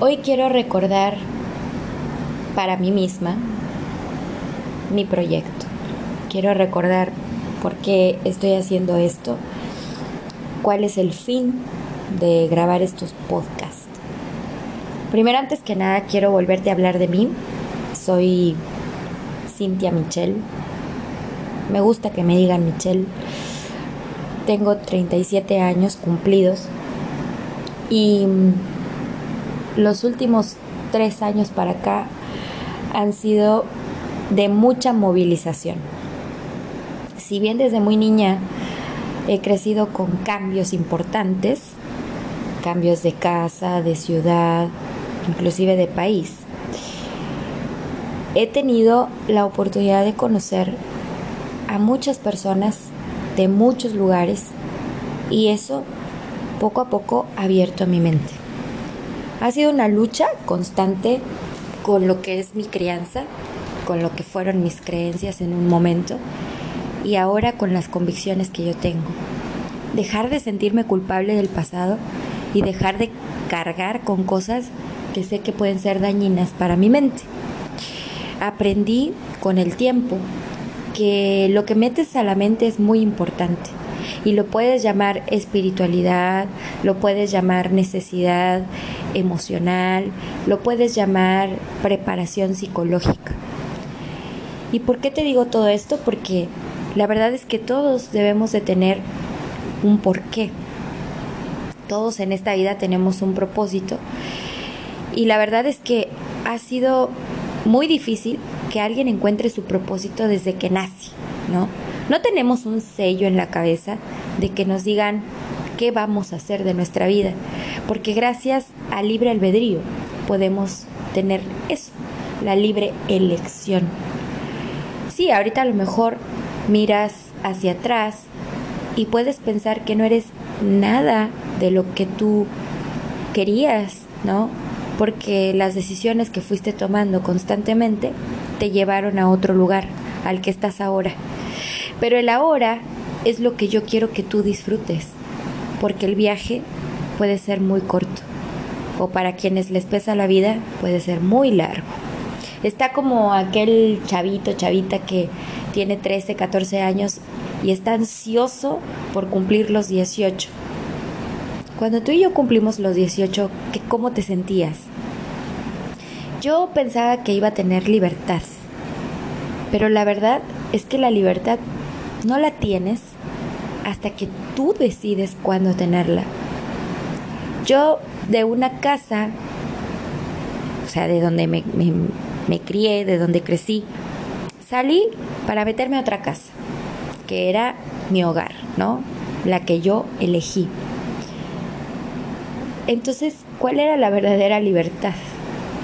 Hoy quiero recordar para mí misma mi proyecto. Quiero recordar por qué estoy haciendo esto, cuál es el fin de grabar estos podcasts. Primero, antes que nada, quiero volverte a hablar de mí. Soy Cintia Michelle. Me gusta que me digan Michelle. Tengo 37 años cumplidos y los últimos tres años para acá han sido de mucha movilización. Si bien desde muy niña he crecido con cambios importantes, cambios de casa, de ciudad, inclusive de país, he tenido la oportunidad de conocer a muchas personas de muchos lugares y eso poco a poco ha abierto mi mente. Ha sido una lucha constante con lo que es mi crianza, con lo que fueron mis creencias en un momento y ahora con las convicciones que yo tengo. Dejar de sentirme culpable del pasado y dejar de cargar con cosas que sé que pueden ser dañinas para mi mente. Aprendí con el tiempo que lo que metes a la mente es muy importante y lo puedes llamar espiritualidad, lo puedes llamar necesidad emocional, lo puedes llamar preparación psicológica. ¿Y por qué te digo todo esto? Porque la verdad es que todos debemos de tener un porqué. Todos en esta vida tenemos un propósito. Y la verdad es que ha sido muy difícil que alguien encuentre su propósito desde que nace, ¿no? No tenemos un sello en la cabeza de que nos digan qué vamos a hacer de nuestra vida, porque gracias al libre albedrío podemos tener eso, la libre elección. Sí, ahorita a lo mejor miras hacia atrás y puedes pensar que no eres nada de lo que tú querías, ¿no? Porque las decisiones que fuiste tomando constantemente te llevaron a otro lugar, al que estás ahora. Pero el ahora es lo que yo quiero que tú disfrutes, porque el viaje puede ser muy corto, o para quienes les pesa la vida puede ser muy largo. Está como aquel chavito, chavita que tiene 13, 14 años y está ansioso por cumplir los 18. Cuando tú y yo cumplimos los 18, ¿cómo te sentías? Yo pensaba que iba a tener libertad, pero la verdad es que la libertad no la tienes hasta que tú decides cuándo tenerla. Yo de una casa, o sea, de donde me, me, crié, de donde crecí, salí para meterme a otra casa, que era mi hogar, ¿no? La que yo elegí. Entonces, ¿cuál era la verdadera libertad?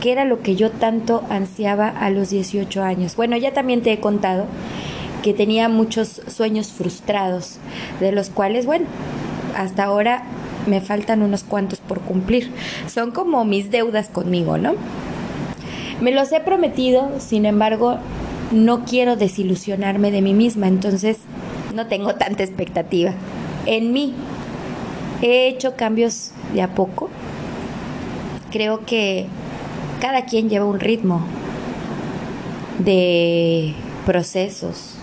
¿Qué era lo que yo tanto ansiaba a los 18 años? Bueno, ya también te he contado que tenía muchos sueños frustrados, de los cuales, bueno, hasta ahora me faltan unos cuantos por cumplir. Son como mis deudas conmigo, ¿no? Me los he prometido, sin embargo, no quiero desilusionarme de mí misma, entonces no tengo tanta expectativa. En mí he hecho cambios de a poco. Creo que cada quien lleva un ritmo de procesos,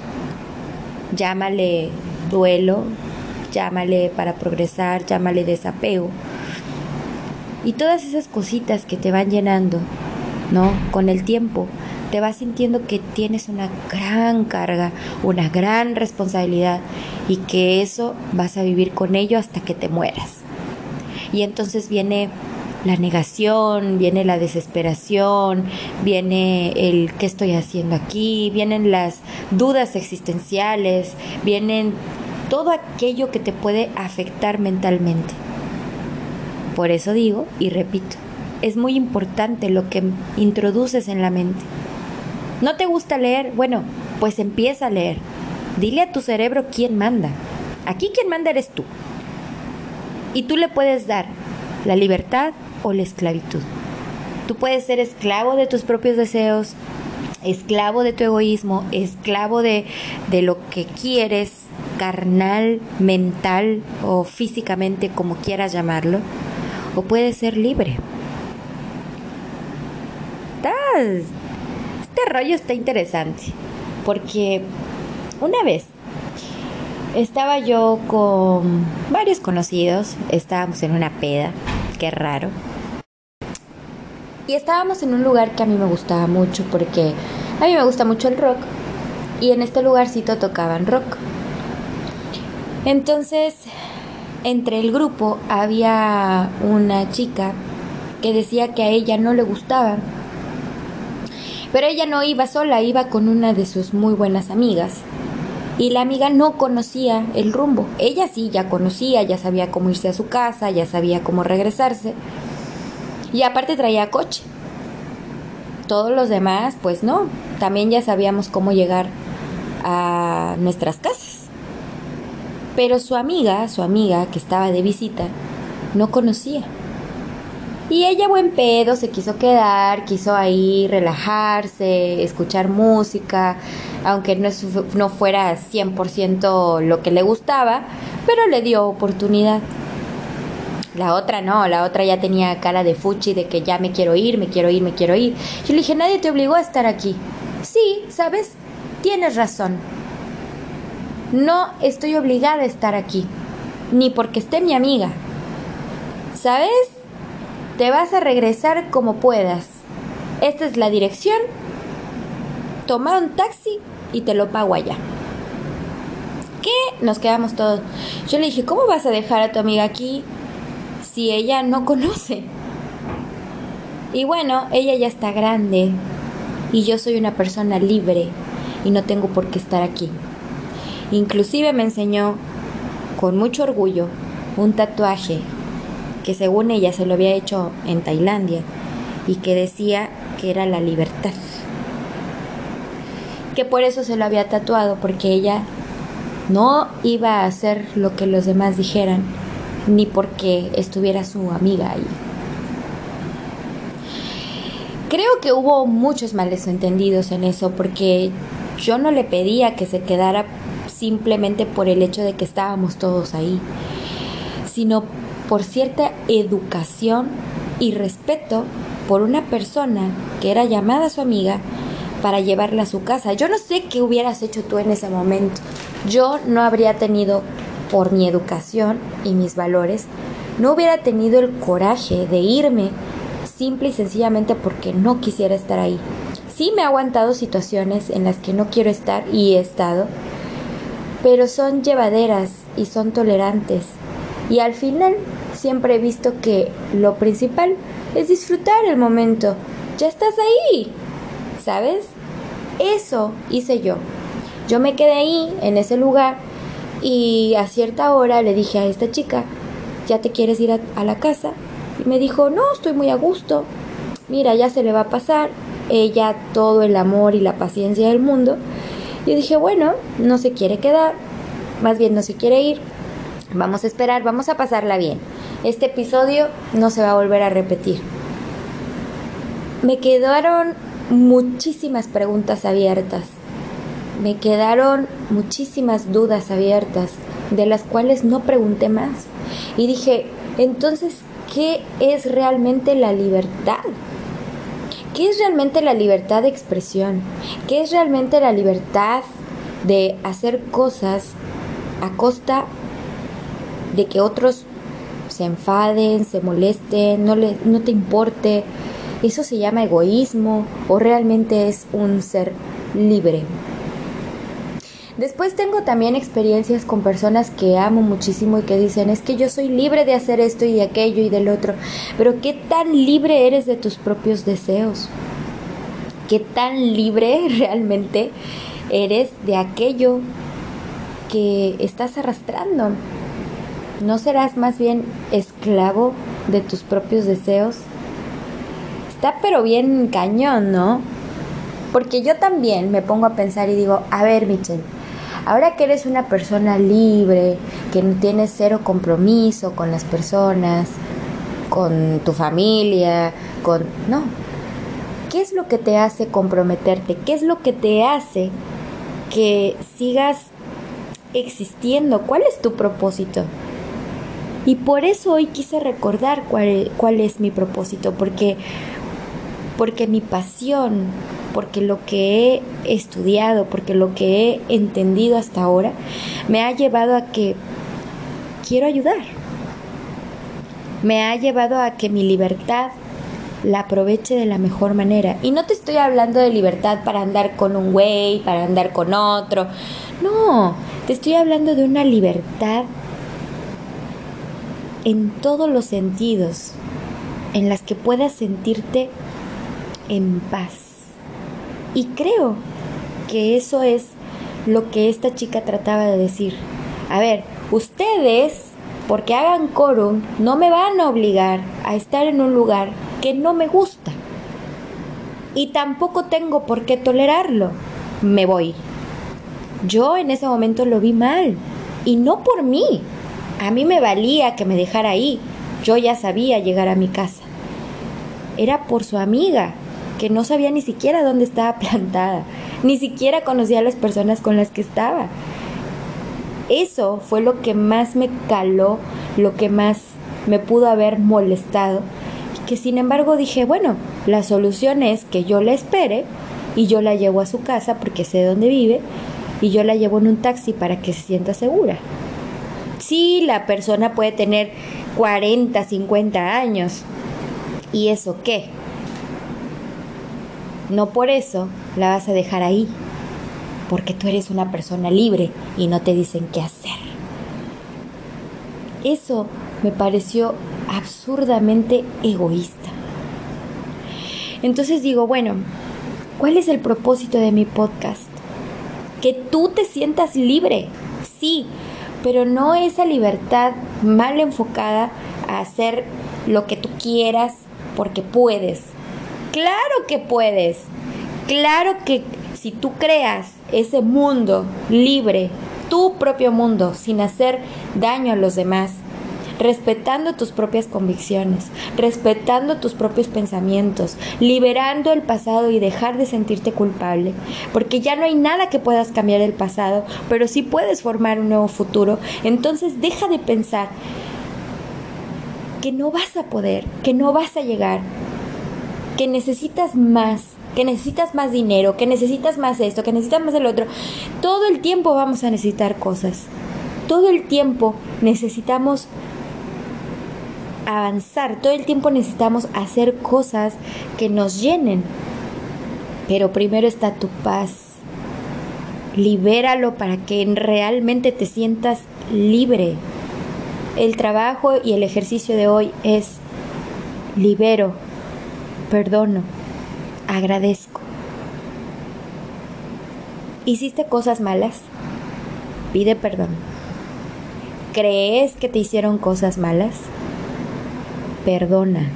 llámale duelo, llámale para progresar, llámale desapego. Y todas esas cositas que te van llenando, ¿no? Con el tiempo, te vas sintiendo que tienes una gran carga, una gran responsabilidad y que eso vas a vivir con ello hasta que te mueras. Y entonces viene la negación, viene la desesperación, viene el qué estoy haciendo aquí, vienen las dudas existenciales, vienen todo aquello que te puede afectar mentalmente. Por eso digo y repito, es muy importante lo que introduces en la mente. ¿No te gusta leer? Bueno, pues empieza a leer. Dile a tu cerebro quién manda. Aquí quien manda eres tú. Y tú le puedes dar la libertad o la esclavitud. Tú puedes ser esclavo de tus propios deseos, esclavo de tu egoísmo, esclavo de, de lo que quieres, carnal, mental o físicamente, como quieras llamarlo, o puedes ser libre. este rollo está interesante, porque una vez estaba yo con varios conocidos, estábamos en una peda, qué raro. Y estábamos en un lugar que a mí me gustaba mucho porque a mí me gusta mucho el rock y en este lugarcito tocaban rock. Entonces, entre el grupo había una chica que decía que a ella no le gustaba. Pero ella no iba sola, iba con una de sus muy buenas amigas. Y la amiga no conocía el rumbo. Ella sí, ya conocía, ya sabía cómo irse a su casa, ya sabía cómo regresarse. Y aparte traía coche. Todos los demás, pues no, también ya sabíamos cómo llegar a nuestras casas. Pero su amiga, su amiga que estaba de visita, no conocía. Y ella, buen pedo, se quiso quedar, quiso ahí relajarse, escuchar música, aunque no, no fuera 100% lo que le gustaba, pero le dio oportunidad. La otra no, la otra ya tenía cara de fuchi de que ya me quiero ir, me quiero ir, me quiero ir. Yo le dije, nadie te obligó a estar aquí. Sí, ¿sabes? Tienes razón. No estoy obligada a estar aquí, ni porque esté mi amiga. ¿Sabes? Te vas a regresar como puedas. Esta es la dirección. Toma un taxi y te lo pago allá. ¿Qué? Nos quedamos todos. Yo le dije, ¿cómo vas a dejar a tu amiga aquí si ella no conoce? Y bueno, ella ya está grande y yo soy una persona libre y no tengo por qué estar aquí. Inclusive me enseñó con mucho orgullo un tatuaje que según ella se lo había hecho en Tailandia y que decía que era la libertad. Que por eso se lo había tatuado, porque ella no iba a hacer lo que los demás dijeran, ni porque estuviera su amiga ahí. Creo que hubo muchos males entendidos en eso, porque yo no le pedía que se quedara simplemente por el hecho de que estábamos todos ahí, sino por cierta educación y respeto por una persona que era llamada su amiga para llevarla a su casa. Yo no sé qué hubieras hecho tú en ese momento. Yo no habría tenido, por mi educación y mis valores, no hubiera tenido el coraje de irme simple y sencillamente porque no quisiera estar ahí. Sí me ha aguantado situaciones en las que no quiero estar y he estado, pero son llevaderas y son tolerantes. Y al final siempre he visto que lo principal es disfrutar el momento. Ya estás ahí, ¿sabes? Eso hice yo. Yo me quedé ahí, en ese lugar, y a cierta hora le dije a esta chica, ¿ya te quieres ir a, la casa? Y me dijo, no, estoy muy a gusto. Mira, ya se le va a pasar. Ella todo el amor y la paciencia del mundo. Yo dije, bueno, no se quiere quedar, más bien no se quiere ir. Vamos a esperar, vamos a pasarla bien. Este episodio no se va a volver a repetir. Me quedaron muchísimas preguntas abiertas. Me quedaron muchísimas dudas abiertas, de las cuales no pregunté más. Y dije, entonces, ¿qué es realmente la libertad? ¿Qué es realmente la libertad de expresión? ¿Qué es realmente la libertad de hacer cosas a costa de que otros se enfaden, se molesten, no, le, no te importe? ¿Eso se llama egoísmo o realmente es un ser libre? Después tengo también experiencias con personas que amo muchísimo y que dicen, es que yo soy libre de hacer esto y aquello y del otro, pero ¿qué tan libre eres de tus propios deseos? ¿Qué tan libre realmente eres de aquello que estás arrastrando? ¿No serás más bien esclavo de tus propios deseos? Está pero bien cañón, ¿no? Porque yo también me pongo a pensar y digo, a ver, Michelle, Ahora que eres una persona libre, que no tienes cero compromiso con las personas, con tu familia, con... No. ¿Qué es lo que te hace comprometerte? ¿Qué es lo que te hace que sigas existiendo? ¿Cuál es tu propósito? Y por eso hoy quise recordar cuál, cuál es mi propósito, porque porque mi pasión, porque lo que he estudiado, porque lo que he entendido hasta ahora, me ha llevado a que quiero ayudar. Me ha llevado a que mi libertad la aproveche de la mejor manera. Y no te estoy hablando de libertad para andar con un güey, para andar con otro. No, te estoy hablando de una libertad en todos los sentidos, en las que puedas sentirte en paz. Y creo que eso es lo que esta chica trataba de decir. A ver, ustedes, porque hagan quórum, no me van a obligar a estar en un lugar que no me gusta. Y tampoco tengo por qué tolerarlo. Me voy. Yo en ese momento lo vi mal. Y no por mí. A mí me valía que me dejara ahí. Yo ya sabía llegar a mi casa. Era por su amiga, que no sabía ni siquiera dónde estaba plantada. Ni siquiera conocía a las personas con las que estaba. Eso fue lo que más me caló, lo que más me pudo haber molestado que sin embargo dije, bueno, la solución es que yo la espere y yo la llevo a su casa porque sé dónde vive y yo la llevo en un taxi para que se sienta segura. Sí, la persona puede tener 40, 50 años. ¿Y eso qué? No por eso la vas a dejar ahí, porque tú eres una persona libre y no te dicen qué hacer. Eso me pareció absurdamente egoísta. Entonces digo, bueno, ¿cuál es el propósito de mi podcast? Que tú te sientas libre, sí, pero no esa libertad mal enfocada a hacer lo que tú quieras porque puedes. Claro que puedes. Claro que si tú creas ese mundo libre, tu propio mundo, sin hacer daño a los demás, respetando tus propias convicciones, respetando tus propios pensamientos, liberando el pasado y dejar de sentirte culpable, porque ya no hay nada que puedas cambiar del pasado, pero sí puedes formar un nuevo futuro, entonces deja de pensar que no vas a poder, que no vas a llegar, que necesitas más, que necesitas más dinero, que necesitas más esto, que necesitas más el otro. Todo el tiempo vamos a necesitar cosas. Todo el tiempo necesitamos avanzar, todo el tiempo necesitamos hacer cosas que nos llenen. Pero primero está tu paz. Libéralo para que realmente te sientas libre. El trabajo y el ejercicio de hoy es libero, perdono, agradezco. ¿Hiciste cosas malas? Pide perdón. ¿Crees que te hicieron cosas malas? perdona,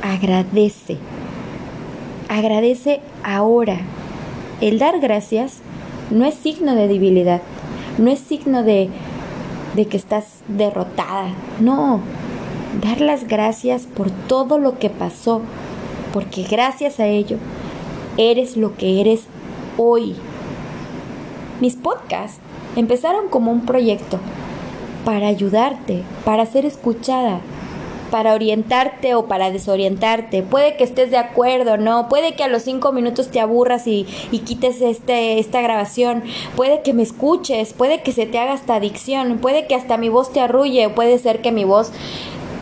agradece, agradece ahora. El dar gracias no es signo de debilidad, no es signo de, de que estás derrotada, no, dar las gracias por todo lo que pasó, porque gracias a ello eres lo que eres hoy. Mis podcasts empezaron como un proyecto para ayudarte, para ser escuchada, para orientarte o para desorientarte. Puede que estés de acuerdo, ¿no? Puede que a los cinco minutos te aburras y, quites este, esta grabación. Puede que me escuches, puede que se te haga hasta adicción, puede que hasta mi voz te arrulle, puede ser que mi voz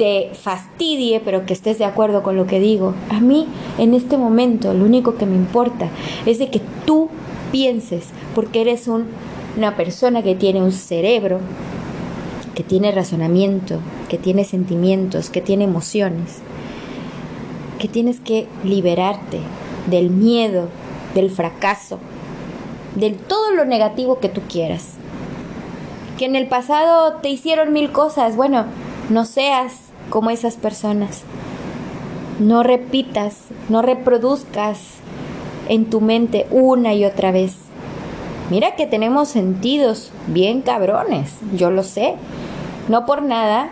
te fastidie, pero que estés de acuerdo con lo que digo. A mí, en este momento, lo único que me importa es de que tú pienses, porque eres una persona que tiene un cerebro, que tiene razonamiento, que tiene sentimientos, que tiene emociones, que tienes que liberarte del miedo, del fracaso, de todo lo negativo que tú quieras. Que en el pasado te hicieron mil cosas, bueno, no seas como esas personas. No repitas, no reproduzcas en tu mente una y otra vez. Mira que tenemos sentidos bien cabrones, yo lo sé. No por nada,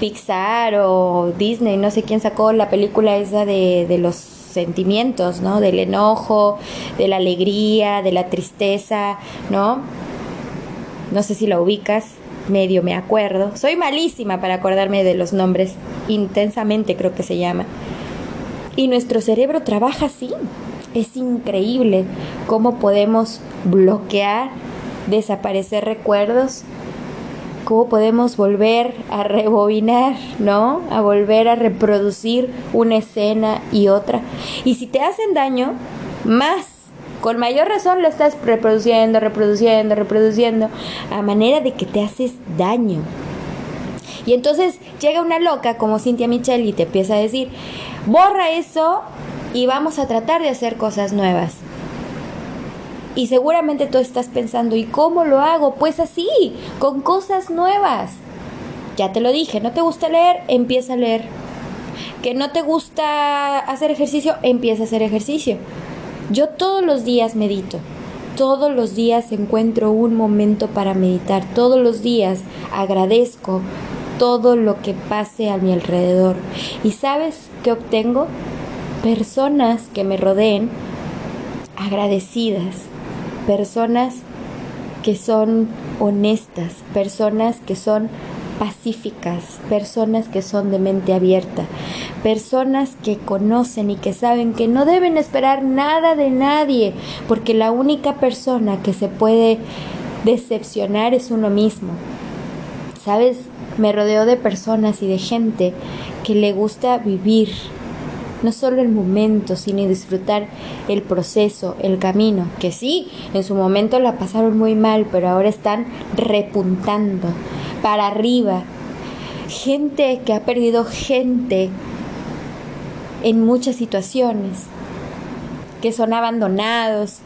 Pixar o Disney, no sé quién sacó la película esa de, los sentimientos, ¿no? Del enojo, de la alegría, de la tristeza, ¿no? No sé si la ubicas, medio me acuerdo. Soy malísima para acordarme de los nombres, intensamente creo que se llama. Y nuestro cerebro trabaja así. Es increíble cómo podemos bloquear, desaparecer recuerdos, cómo podemos volver a rebobinar, ¿no? A volver a reproducir una escena y otra. Y si te hacen daño, más con mayor razón lo estás reproduciendo, reproduciendo, reproduciendo, a manera de que te haces daño. Y entonces llega una loca como Cintia Michel y te empieza a decir, borra eso y vamos a tratar de hacer cosas nuevas. Y seguramente tú estás pensando, ¿y cómo lo hago? Pues así, con cosas nuevas. Ya te lo dije, ¿no te gusta leer? Empieza a leer. ¿Que no te gusta hacer ejercicio? Empieza a hacer ejercicio. Yo todos los días medito. Todos los días encuentro un momento para meditar. Todos los días agradezco todo lo que pase a mi alrededor. ¿Y sabes qué obtengo? Personas que me rodeen agradecidas, personas que son honestas, personas que son pacíficas, personas que son de mente abierta, personas que conocen y que saben que no deben esperar nada de nadie, porque la única persona que se puede decepcionar es uno mismo. ¿Sabes? Me rodeo de personas y de gente que le gusta vivir no solo el momento, sino disfrutar el proceso, el camino, que sí, en su momento la pasaron muy mal, pero ahora están repuntando para arriba. Gente que ha perdido gente en muchas situaciones, que son abandonados,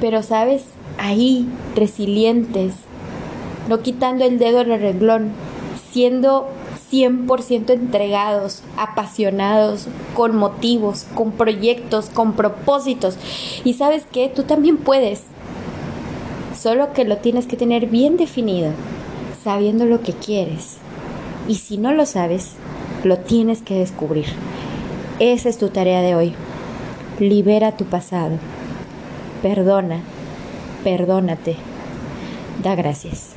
pero sabes, ahí resilientes, no quitando el dedo del renglón, siendo 100% entregados, apasionados, con motivos, con proyectos, con propósitos. Y sabes que tú también puedes, solo que lo tienes que tener bien definido, sabiendo lo que quieres. Y si no lo sabes, lo tienes que descubrir. Esa es tu tarea de hoy. Libera tu pasado. Perdona. Perdónate. Da gracias.